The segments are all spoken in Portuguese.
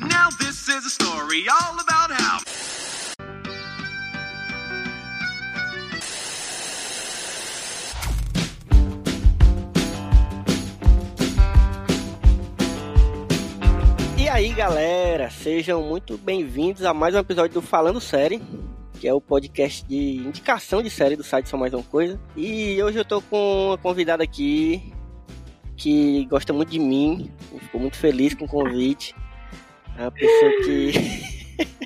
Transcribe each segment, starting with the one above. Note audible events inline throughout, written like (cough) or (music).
Now this is a story all about how. E aí, galera, sejam muito bem-vindos a mais um episódio do Falando Série, que é o podcast de indicação de série do site Só Mais Uma Coisa. E hoje eu tô com uma convidada aqui que gosta muito de mim, ficou muito feliz com o convite. É uma pessoa que. (laughs)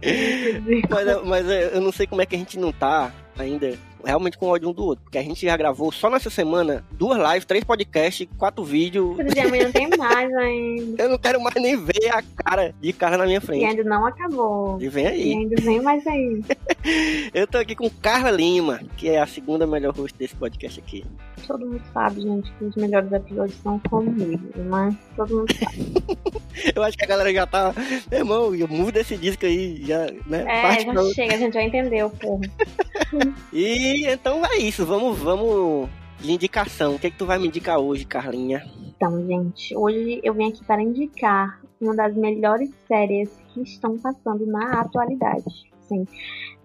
(laughs) mas, mas eu não sei como é que a gente não tá ainda realmente com ódio um do outro. Porque a gente já gravou só nessa semana duas lives, três podcasts, quatro vídeos. Exemplo, amanhã tem (laughs) mais ainda. Eu não quero mais nem ver a cara de cara na minha frente. E ainda não acabou. E vem aí. E ainda vem mais aí. (laughs) Eu tô aqui com Carla Lima, que é a segunda melhor host desse podcast aqui. Todo mundo sabe, gente, que os melhores episódios são comigo, mas todo mundo sabe. (laughs) eu acho que a galera já tá. Meu irmão, eu mudo esse disco aí, já, né? É, já pra- chega, a gente já entendeu, porra. E então é isso, vamos, vamos de indicação. O que é que tu vai me indicar hoje, Carlinha? Então, gente, hoje eu vim aqui para indicar uma das melhores séries que estão passando na atualidade. Sim.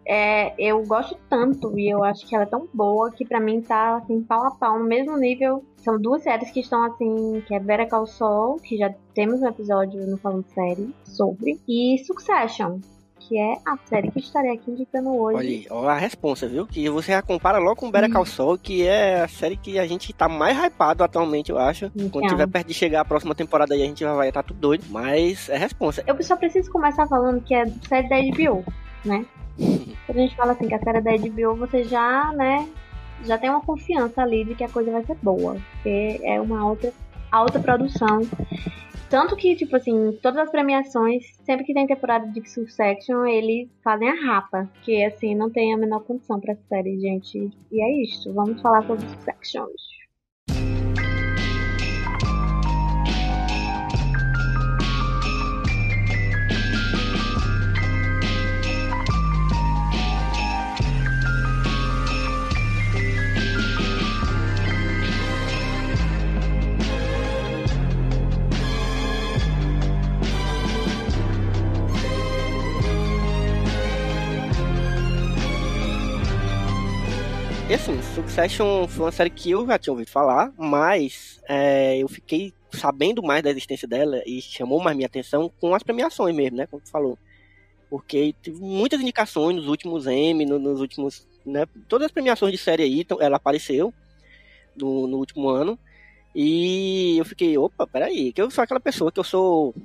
É, eu gosto tanto e eu acho que ela é tão boa que pra mim tá assim pau a pau no mesmo nível. São duas séries que estão assim, que é Better Call que já temos um episódio no Falando Série sobre, e Succession, que é a série que estarei aqui indicando hoje. Olha aí, ó a responsa, viu? Que você já compara logo com Better Hum. Call Saul, que é a série que a gente tá mais hypado atualmente, eu acho. Quando Então. tiver perto de chegar a próxima temporada aí, a gente já vai estar tudo doido. Mas é responsa. Eu só preciso começar falando que é série da HBO, né? (laughs) Quando a gente fala assim que a série é da HBO, você já, né, já tem uma confiança ali de que a coisa vai ser boa. Porque é uma outra alta produção. Tanto que, tipo assim, todas as premiações, sempre que tem temporada de Succession, eles fazem a rapa. Que, assim, não tem a menor condição pra série, gente. E é isso. Vamos falar sobre Succession hoje. E assim, Succession foi uma série que eu já tinha ouvido falar, mas é, eu fiquei sabendo mais da existência dela e chamou mais minha atenção com as premiações mesmo, né? Como tu falou. Porque teve muitas indicações nos últimos no- nos últimos. Né, todas as premiações de série aí, então, ela apareceu no, no último ano. E eu fiquei, opa, peraí, que eu sou aquela pessoa que eu sou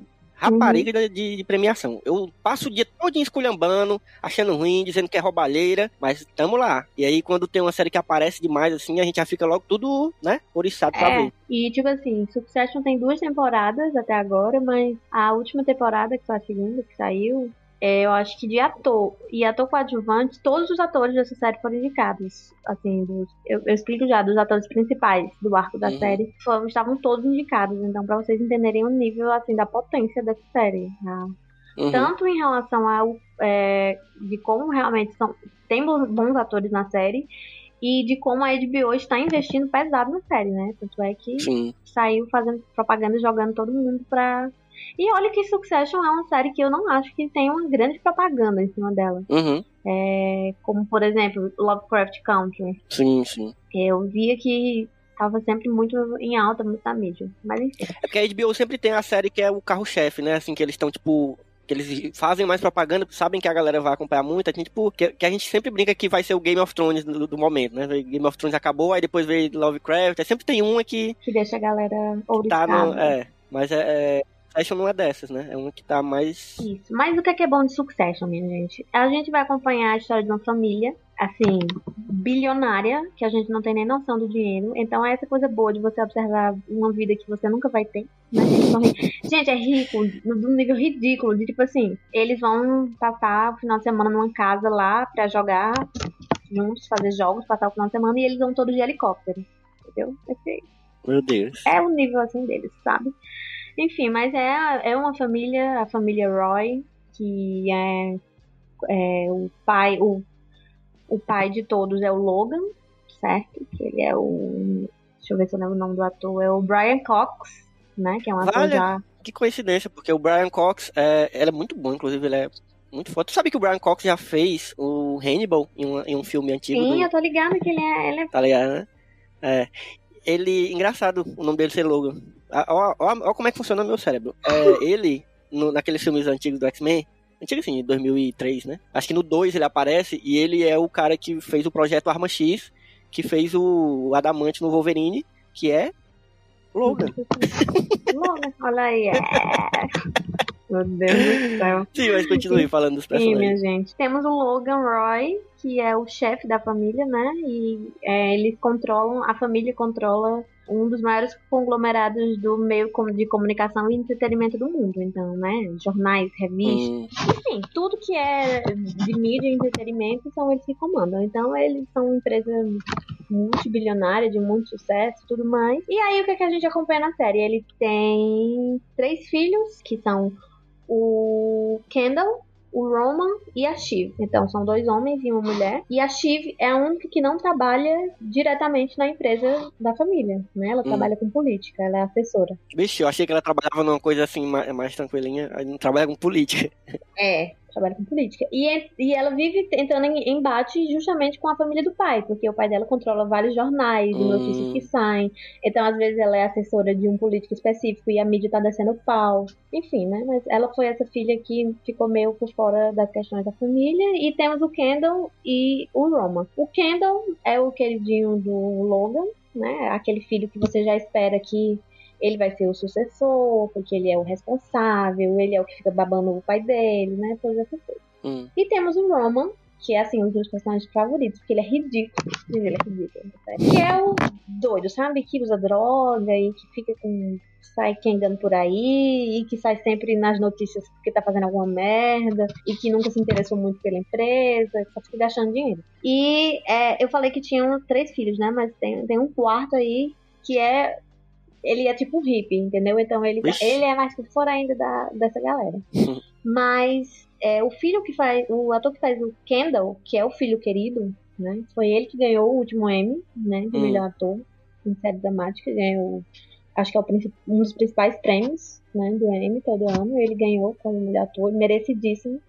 rapariga de- de, de premiação. Eu passo o dia todo esculhambando, achando ruim, dizendo que é roubalheira, mas tamo lá. E aí, quando tem uma série que aparece demais, assim, a gente já fica logo tudo, né, oriçado pra É, ver. e tipo assim, Succession tem duas temporadas até agora, mas a última temporada, que foi a segunda que saiu, é, eu acho que de ator e ator coadjuvante, todos os atores dessa série foram indicados. Assim, dos- eu, eu explico já, dos atores principais do arco da Uhum. série, foram, estavam todos indicados. Então, pra vocês entenderem o nível, assim, da potência dessa série. né? Uhum. Tanto em relação ao é, de como realmente são, tem bons, bons atores na série, e de como a HBO está investindo pesado na série, né? Tanto é que Sim. saiu fazendo propaganda e jogando todo mundo pra. E olha que Succession é uma série que eu não acho que tem uma grande propaganda em cima dela. Uhum. É, como, por exemplo, Lovecraft Country. Sim, sim. Eu via que tava sempre muito em alta, muito na mídia. Mas enfim. É porque a HBO sempre tem a série que é o carro-chefe, né? Assim, que eles estão, tipo. Que eles fazem mais propaganda, sabem que a galera vai acompanhar muito. A gente, tipo, que, que a gente sempre brinca que vai ser o Game of Thrones do, do momento, né? Game of Thrones acabou, aí depois veio Lovecraft. Aí sempre tem uma que Que deixa a galera tá ouriçada. no. É. Mas é. é Succession não é dessas, né? É uma que tá mais. Isso. Mas o que é, que é bom de Succession, minha gente? A gente vai acompanhar a história de uma família, assim, bilionária, que a gente não tem nem noção do dinheiro. Então é essa coisa boa de você observar uma vida que você nunca vai ter. né? Eles Gente, é rico, no no nível ridículo, de tipo assim, eles vão passar o final de semana numa casa lá pra jogar juntos, fazer jogos, passar o final de semana, e eles vão todos de helicóptero. Entendeu? Esse, Meu Deus. é o nível assim deles, sabe? Enfim, mas é, é uma família, a família Roy, que é, é o pai, o, o pai de todos é o Logan, certo? Que ele é o. Deixa eu ver se eu lembro o nome do ator, é o Brian Cox. né? Que é um ator Vale. já. Que coincidência, porque o Brian Cox, é, ele é muito bom, inclusive, ele é muito foda. Tu sabe que o Brian Cox já fez o Hannibal em, uma- em um filme antigo? Sim, do- eu tô ligada que ele é. Ele é... Tá ligado, né? É. Ele, engraçado, o nome dele ser Logan. Ah, Ó, ó, ó como é que funciona o meu cérebro. É, (laughs) ele, no, naqueles filmes antigos do X-Men, antigo assim, 2003, né? Acho que no 2 ele aparece e ele é o cara que fez o projeto Arma X, que fez o Adamante no Wolverine, que é Logan. (laughs) Logan, olha aí. É. Meu Deus do céu. Sim, mas continue falando dos Sim, personagens. minha gente. Temos o Logan Roy, que é o chefe da família, né? E é, eles controlam, a família controla um dos maiores conglomerados do meio de comunicação e entretenimento do mundo. Então, né? Jornais, revistas, Hum, enfim, tudo que é de mídia e entretenimento são eles que comandam. Então, eles são uma empresa multibilionária, de muito sucesso tudo mais. E aí, o que, é que a gente acompanha na série? Ele tem três filhos, que são o Kendall, o Roman e a Shiv. Então, são dois homens e uma mulher. E a Shiv é a única que não trabalha diretamente na empresa da família, né? Ela trabalha com política, ela é assessora. Bicho, eu achei que ela trabalhava numa coisa assim, mais, mais tranquilinha. Aí não trabalha com política. É, trabalha com política. E, é- e ela vive entrando em embate justamente com a família do pai, porque o pai dela controla vários jornais, Hum. notícias que saem. Então, às vezes, ela é assessora de um político específico e a mídia tá descendo pau. Enfim, né? Mas ela foi essa filha que ficou meio por fora das questões da família. E temos o Kendall e o Roman. O Kendall é o queridinho do Logan, né? Aquele filho que você já espera que ele vai ser o sucessor, porque ele é o responsável, ele é o que fica babando o pai dele, né? Todas essas coisas. Hum. E temos o Roman, que é assim, um dos meus personagens favoritos, porque ele é ridículo. Ele é ridículo, sério. Que é o doido, sabe? Que usa droga e que fica com. sai quendando por aí e que sai sempre nas notícias porque tá fazendo alguma merda e que nunca se interessou muito pela empresa, que só fica gastando dinheiro. E é, eu falei que tinham três filhos, né? Mas tem, tem um quarto aí que é. Ele é tipo um hippie, entendeu? Então ele, Vixe. ele é mais por fora ainda da, dessa galera. (laughs) Mas é, o filho que faz. O ator que faz o Kendall, que é o filho querido, né? Foi ele que ganhou o último Emmy, né? De Hum. melhor ator em série dramática. Ganhou. Acho que é o um dos principais prêmios, né? Do Emmy todo ano. Ele ganhou como melhor ator, merecidíssimo.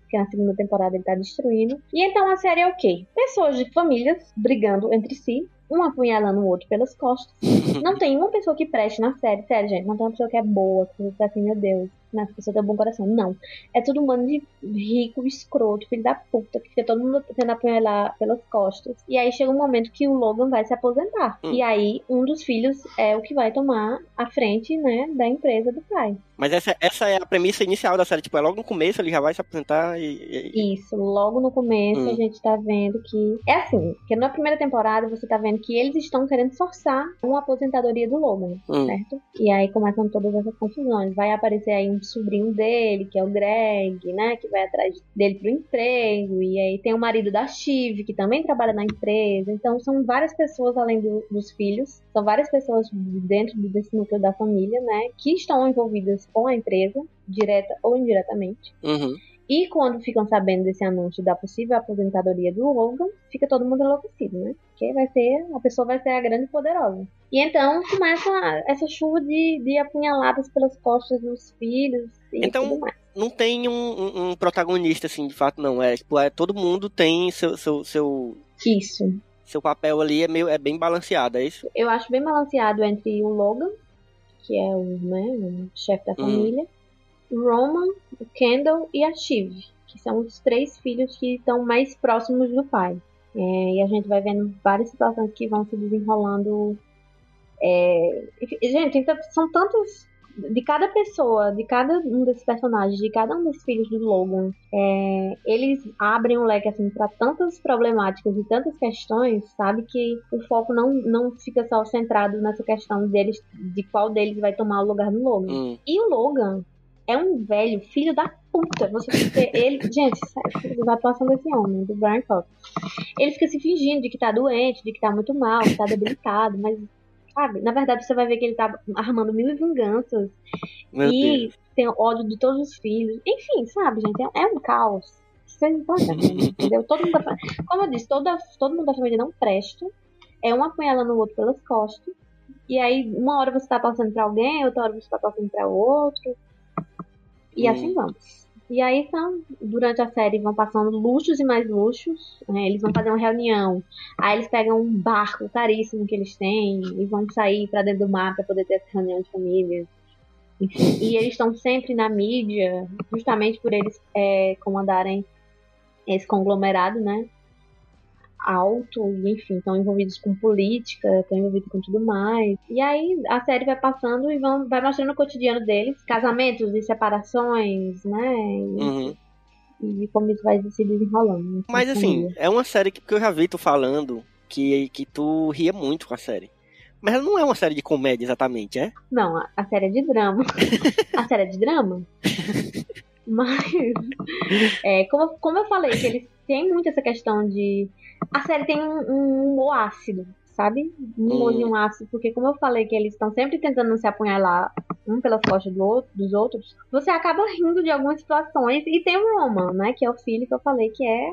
Porque na segunda temporada ele tá destruindo. E então a série é o quê? Pessoas de famílias brigando entre si, um apunhalando o outro pelas costas. (laughs) Não tem uma pessoa que preste na série, sério, gente. Não tem uma pessoa que é boa, que você fica assim, meu Deus, né, essa pessoa tem um bom coração. Não. É todo um bando de rico, escroto, filho da puta, que fica todo mundo tentando apunhalar pelas costas. E aí chega um momento que o Logan vai se aposentar. Hum. E aí um dos filhos é o que vai tomar a frente, né, da empresa do pai. Mas essa, essa é a premissa inicial da série. Tipo, é logo no começo ele já vai se apresentar e. e- Isso, logo no começo Hum. a gente tá vendo que. É assim, que na primeira temporada você tá vendo que eles estão querendo forçar uma aposentadoria do Logan, Hum. certo? E aí começam todas essas confusões. Vai aparecer aí um sobrinho dele, que é o Greg, né? Que vai atrás dele pro emprego. E aí tem o marido da Shiv, que também trabalha na empresa. Então são várias pessoas além do- dos filhos. São várias pessoas dentro desse núcleo da família, né? Que estão envolvidas com a empresa, direta ou indiretamente. Uhum. E quando ficam sabendo desse anúncio da possível aposentadoria do Logan, fica todo mundo enlouquecido, né? Porque vai ser, a pessoa vai ser a grande poderosa. E então começa essa chuva de, de apunhaladas pelas costas dos filhos e Então, tudo mais. Não tem um, um- um protagonista, assim, de fato, não. É, tipo, é, todo mundo tem seu, seu, seu, Isso. seu papel ali, é, meio, é bem balanceado, é isso? Eu acho bem balanceado entre o Logan, que é o, né, o chefe da Hum. família, o Roman, o Kendall e a Shiv, que são os três filhos que estão mais próximos do pai. É, e a gente vai vendo várias situações que vão se desenrolando. É, gente, então, são tantos. De cada pessoa, de cada um desses personagens, de cada um desses filhos do Logan, é, eles abrem um leque assim para tantas problemáticas e tantas questões, sabe que o foco não, não fica só centrado nessa questão deles, de qual deles vai tomar o lugar do Logan. Hum. E o Logan é um velho filho da puta. Você vê ele, (laughs) gente, sério, a atuação desse homem, do Brian Cox. Ele fica se fingindo de que tá doente, de que tá muito mal, que tá debilitado, mas sabe, na verdade você vai ver que ele tá armando mil vinganças Meu e Deus. tem ódio de todos os filhos. Enfim, sabe, gente, é, é um caos. Vocês não estão entendendo, (laughs) entendeu? Todo mundo da, como eu disse, toda, todo mundo da família não presta. É um apunhalando o outro pelas costas. E aí, uma hora você tá torcendo pra alguém, outra hora você tá torcendo pra outro. E Hum. assim vamos. E aí, então, durante a série vão passando luxos e mais luxos. né? Eles vão fazer uma reunião. Aí eles pegam um barco caríssimo que eles têm e vão sair pra dentro do mar pra poder ter essa reunião de família. Enfim, e eles estão sempre na mídia, justamente por eles é, comandarem esse conglomerado, né? Alto, e, enfim, estão envolvidos com política, estão envolvidos com tudo mais. E aí a série vai passando e vão, vai mostrando o cotidiano deles, casamentos e separações, né? E, Uhum. e como isso vai se desenrolando. Mas assim, é uma série que, que eu já vi tu falando que, que tu ria muito com a série. Mas ela não é uma série de comédia exatamente, é? Não, a, a série é de drama. (laughs) a série é de drama? (laughs) Mas, é, como, como eu falei, que eles têm muito essa questão de. A série tem um, um humor ácido, sabe? Um humorzinho ácido, porque, como eu falei, que eles estão sempre tentando se apunhalar um pelas costas do outro, dos outros, você acaba rindo de algumas situações. E tem o Roman, né? Que é o filho que eu falei que é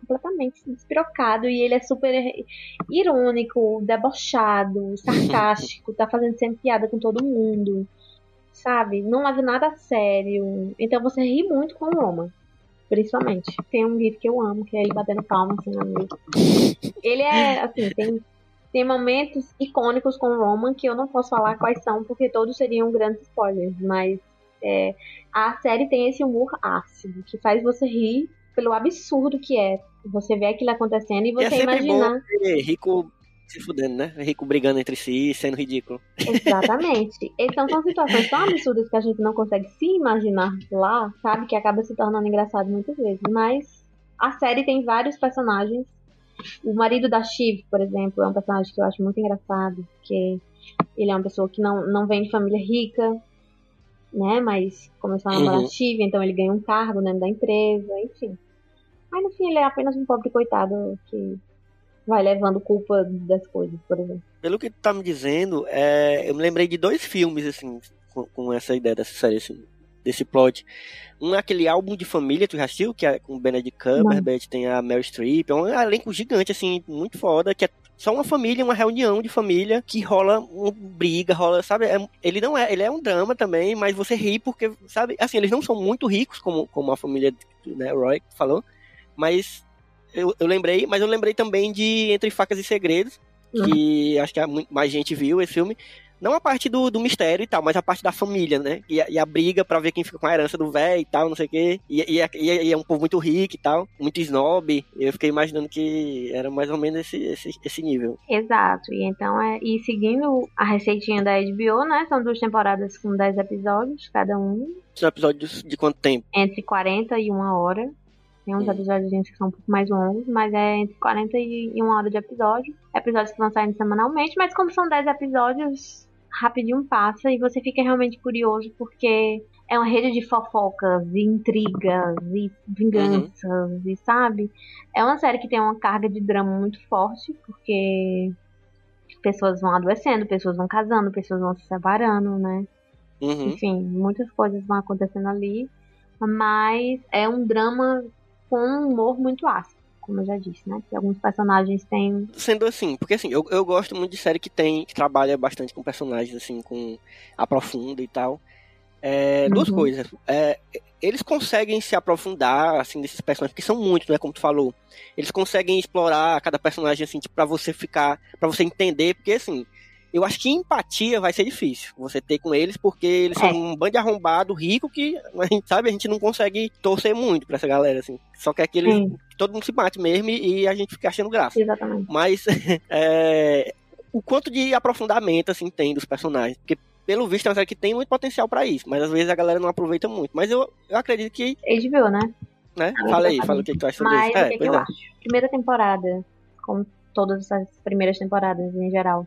completamente despirocado e ele é super irônico, debochado, sarcástico, tá fazendo sempre piada com todo mundo, sabe? Não leva nada a sério. Então você ri muito com o Roma. Principalmente. Tem um gif que eu amo, que é ele batendo palma assim na mesa. Ele é, assim, tem, tem momentos icônicos com o Roman que eu não posso falar quais são, porque todos seriam grandes spoilers, mas é, a série tem esse humor ácido, que faz você rir pelo absurdo que é. Você vê aquilo acontecendo e é você sempre imaginar. bom rico se fudendo, né? Rico brigando entre si, sendo ridículo. Exatamente. Então são situações tão absurdas que a gente não consegue se imaginar lá, sabe? Que acaba se tornando engraçado muitas vezes. Mas a série tem vários personagens. O marido da Shiv, por exemplo, é um personagem que eu acho muito engraçado, porque ele é uma pessoa que não, não vem de família rica, né? Mas começou a namorar Uhum. a Shiv, então ele ganha um cargo dentro da empresa, enfim. Aí no fim ele é apenas um pobre coitado que vai levando culpa das coisas, por exemplo. Pelo que tu tá me dizendo, é, eu me lembrei de dois filmes, assim, com, com essa ideia dessa série, assim, desse plot. Um é aquele álbum de família, tu já assistiu? Que é com o Benedict Cumberbatch, tem a Meryl Streep. É um elenco gigante, assim, muito foda, que é só uma família, uma reunião de família que rola uma briga, rola, sabe? É- ele não é, ele é um drama também, mas você ri porque, sabe? Assim, eles não são muito ricos como, como a família, né, Roy falou, mas eu, eu lembrei, mas eu lembrei também de Entre Facas e Segredos, que acho que mais gente viu esse filme. Não a parte do, do mistério e tal, mas a parte da família, né? E a, e a briga pra ver quem fica com a herança do velho e tal, não sei o quê. E, e, é- e é- e é um povo muito rico e tal, muito snob. Eu fiquei imaginando que era mais ou menos esse, esse, esse nível. Exato, e então é. E seguindo a receitinha da HBO, né? São duas temporadas com 10 episódios, cada um, São episódios de quanto tempo? entre 40 e 1 hora. Tem uns episódios que são um pouco mais longos, mas é entre 40 e 1 hora de episódio. Episódios que vão saindo semanalmente, mas como são 10 episódios, rapidinho passa e você fica realmente curioso porque é uma rede de fofocas e intrigas e vinganças e sabe? É uma série que tem uma carga de drama muito forte porque pessoas vão adoecendo, pessoas vão casando, pessoas vão se separando, né? Uhum. Enfim, muitas coisas vão acontecendo ali, mas é um drama com um humor muito ácido, como eu já disse, né? Que alguns personagens têm Sendo assim, porque assim, eu, eu gosto muito de série que tem, que trabalha bastante com personagens, assim, com aprofunda e tal. É, Duas Uhum. coisas. É, eles conseguem se aprofundar, assim, desses personagens, porque são muitos, né, como tu falou. Eles conseguem explorar cada personagem, assim, tipo, pra você ficar, pra você entender, porque assim, eu acho que empatia vai ser difícil você ter com eles, porque eles são É. um bando de arrombado rico que, a gente sabe, a gente não consegue torcer muito pra essa galera, assim. Só que eles, Sim. que todo mundo se bate mesmo e, a gente fica achando graça. exatamente. Mas (laughs) é, o quanto de aprofundamento assim tem dos personagens. Porque, pelo visto, é uma série que tem muito potencial pra isso. Mas às vezes a galera não aproveita muito. Mas eu, eu acredito que, HBO, né? né? Fala aí, fala o que, que tu acha sobre Mas isso. o É, que, que pois eu é. acho? Primeira temporada, como todas as primeiras temporadas em geral,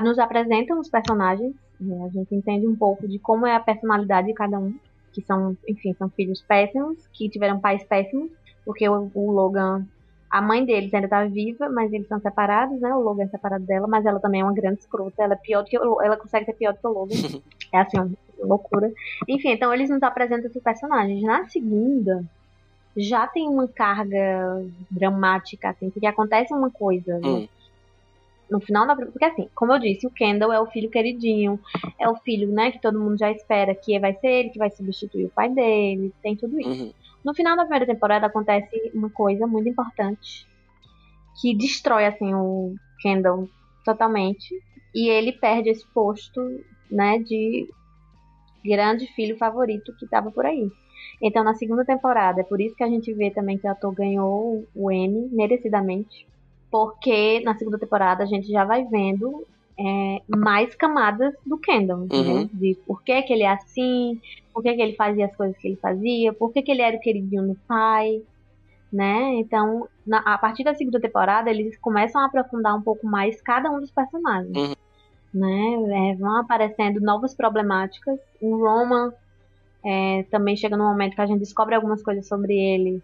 nos apresentam os personagens, né? a gente entende um pouco de como é a personalidade de cada um, que são, enfim, são filhos péssimos, que tiveram pais péssimos, porque o, o Logan, a mãe deles ainda tá viva, mas eles são separados, né? O Logan é separado dela, mas ela também é uma grande escrota, ela é pior do que o, ela consegue ser pior do que o Logan. (laughs) é assim, uma loucura. Enfim, então eles nos apresentam esses personagens. Na segunda, já tem uma carga dramática, assim, porque acontece uma coisa, né? Hum. No final da. Porque assim, como eu disse, o Kendall é o filho queridinho, é o filho, né, que todo mundo já espera que vai ser ele que vai substituir o pai dele, tem tudo isso. Uhum. No final da primeira temporada acontece uma coisa muito importante que destrói assim o Kendall totalmente e ele perde esse posto, né, de grande filho favorito que estava por aí. Então, na segunda temporada, é por isso que a gente vê também que o ator ganhou o Emmy merecidamente, porque na segunda temporada a gente já vai vendo é, mais camadas do Kendall, Uhum. né? De por que, que ele é assim, por que, que ele fazia as coisas que ele fazia, por que, que ele era o queridinho do pai, né? Então, na- a partir da segunda temporada, eles começam a aprofundar um pouco mais cada um dos personagens. Uhum. Né? É, vão aparecendo novas problemáticas. O Roman é, também chega num momento que a gente descobre algumas coisas sobre ele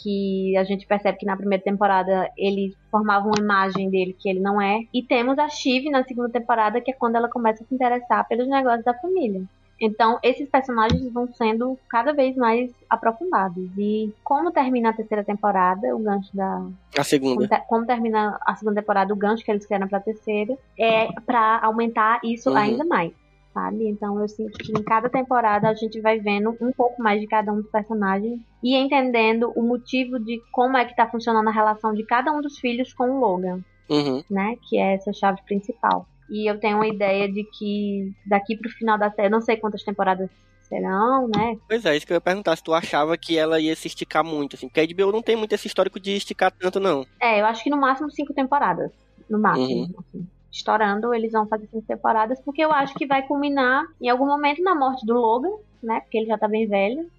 que a gente percebe que na primeira temporada ele formava uma imagem dele que ele não é. E temos a Shiv na segunda temporada, que é quando ela começa a se interessar pelos negócios da família. Então, esses personagens vão sendo cada vez mais aprofundados. E como termina a terceira temporada, o gancho da. A segunda. Como, como termina a segunda temporada, o gancho que eles querem pra terceira, é pra aumentar isso Uhum. ainda mais. Sabe? Então eu sinto que em cada temporada a gente vai vendo um pouco mais de cada um dos personagens e entendendo o motivo de como é que tá funcionando a relação de cada um dos filhos com o Logan Uhum. né? Que é essa chave principal. E eu tenho uma ideia de que daqui pro final da série, não sei quantas temporadas serão, né? Pois é, isso que eu ia perguntar, se tu achava que ela ia se esticar muito, assim, porque a HBO não tem muito esse histórico de esticar tanto, não. É, eu acho que no máximo cinco temporadas. No máximo. assim. Estourando, eles vão fazer cinco temporadas, porque eu acho que vai culminar em algum momento na morte do Logan, né? Porque ele já tá bem velho.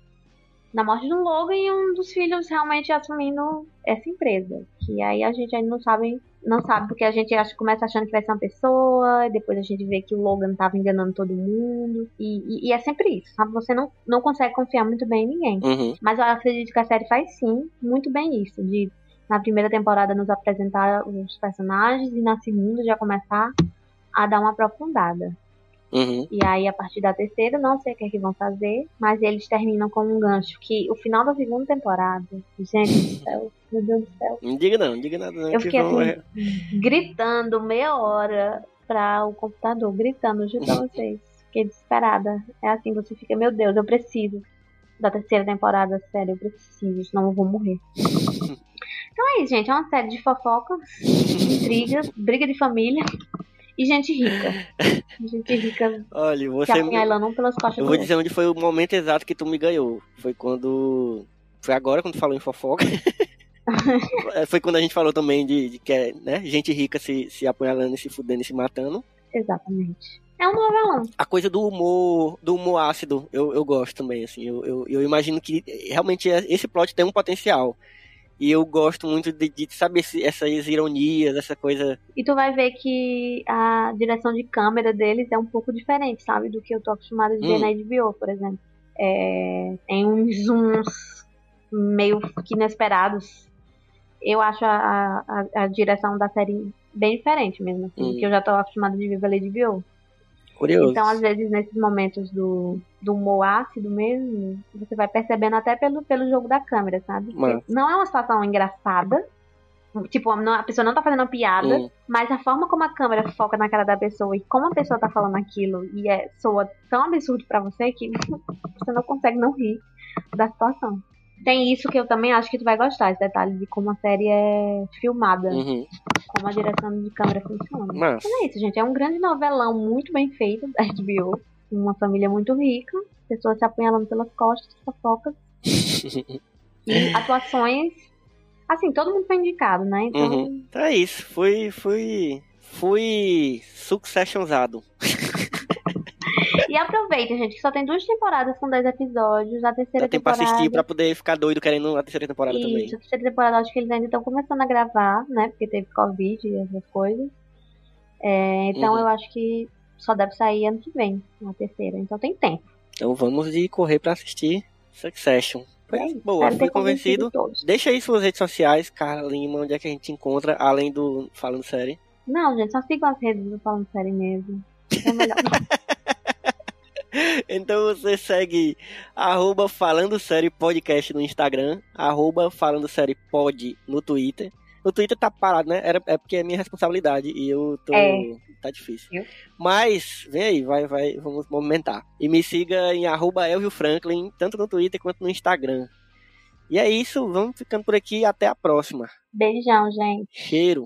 Na morte do Logan e um dos filhos realmente assumindo essa empresa. Que aí a gente ainda não sabe, não sabe, porque a gente acha, começa achando que vai ser uma pessoa, e depois a gente vê que o Logan tava enganando todo mundo. E, e- e é sempre isso, sabe? Você não, não consegue confiar muito bem em ninguém. Uhum. Mas eu acredito que a série faz sim muito bem isso. De na primeira temporada nos apresentar os personagens e na segunda já começar a dar uma aprofundada. Uhum. E aí, a partir da terceira, não sei o que, é que vão fazer, mas eles terminam com um gancho que o final da segunda temporada, gente do céu, meu Deus do céu, Não diga não, não diga nada não. Eu que fiquei assim, gritando meia hora pra o computador, gritando, juro pra (laughs) vocês. Fiquei desesperada. É assim, você fica, meu Deus, eu preciso da terceira temporada, sério, eu preciso, senão eu vou morrer. (laughs) Então é isso, gente. É uma série de fofocas, intrigas, briga de família e gente rica. Gente rica Olha, você... apunhalando um pelas costas Eu vou dizer onde foi o momento exato que tu me ganhou. Foi quando... Foi agora quando tu falou em fofoca. (laughs) É, foi quando a gente falou também de, de que é, né, gente rica se, se apunhalando, e se fudendo e se matando. Exatamente. É um novelão. A coisa do humor, do humor ácido, eu, eu gosto também, assim. Eu, eu, eu imagino que realmente é- esse plot tem um potencial. E eu gosto muito de, de saber essas ironias, essa coisa. E tu vai ver que a direção de câmera deles é um pouco diferente, sabe? Do que eu tô acostumada de ver Hum. na HBO, por exemplo. É, tem uns zooms meio que inesperados. Eu acho a, a, a direção da série bem diferente mesmo, assim, Hum. do que eu já tô acostumada de ver pela HBO. Curioso. Então, às vezes, nesses momentos do, do humor ácido mesmo, você vai percebendo até pelo, pelo jogo da câmera, sabe? Não é uma situação engraçada. Tipo, não- a pessoa não tá fazendo uma piada, Hum. mas a forma como a câmera foca na cara da pessoa e como a pessoa tá falando aquilo e é, soa tão absurdo pra você que (laughs) você não consegue não rir da situação. Tem isso que eu também acho que tu vai gostar, esse detalhe de como a série é filmada, Uhum. como a direção de câmera funciona. Mas é isso, gente. É um grande novelão muito bem feito da (laughs) HBO. Uma família muito rica, pessoas se apunhalando pelas costas, fofocas. (laughs) E atuações. Assim, todo mundo foi indicado, né? Então, Uhum. Então é isso. Fui. Fui. Fui successionsado. E aproveita, gente, que só tem duas temporadas com 10 episódios. A terceira Já tem pra temporada. assistir pra poder ficar doido querendo a terceira temporada também. Isso, a terceira temporada acho que eles ainda estão começando a gravar, né? Porque teve Covid e essas coisas. É, então Uhum. eu acho que só deve sair ano que vem, a terceira. Então tem tempo. Então vamos de correr pra assistir Succession. Pois, É boa, fui convencido. todos. Deixa aí suas redes sociais, Carla Lima, onde é que a gente encontra, além do Falando Série. Não, gente, só sigam as redes do Falando Sério mesmo. É melhor. (laughs) Então você segue arroba Falando Série Podcast no Instagram, arroba Falando Série Pod no Twitter. No Twitter tá parado, né? Era, é porque é minha responsabilidade e eu tô. É. Tá difícil. Eu? Mas, vem aí, vai, vai, vamos movimentar. E me siga em arroba Elvio Franklin, tanto no Twitter quanto no Instagram. E é isso, vamos ficando por aqui até a próxima. Beijão, gente. Cheiro.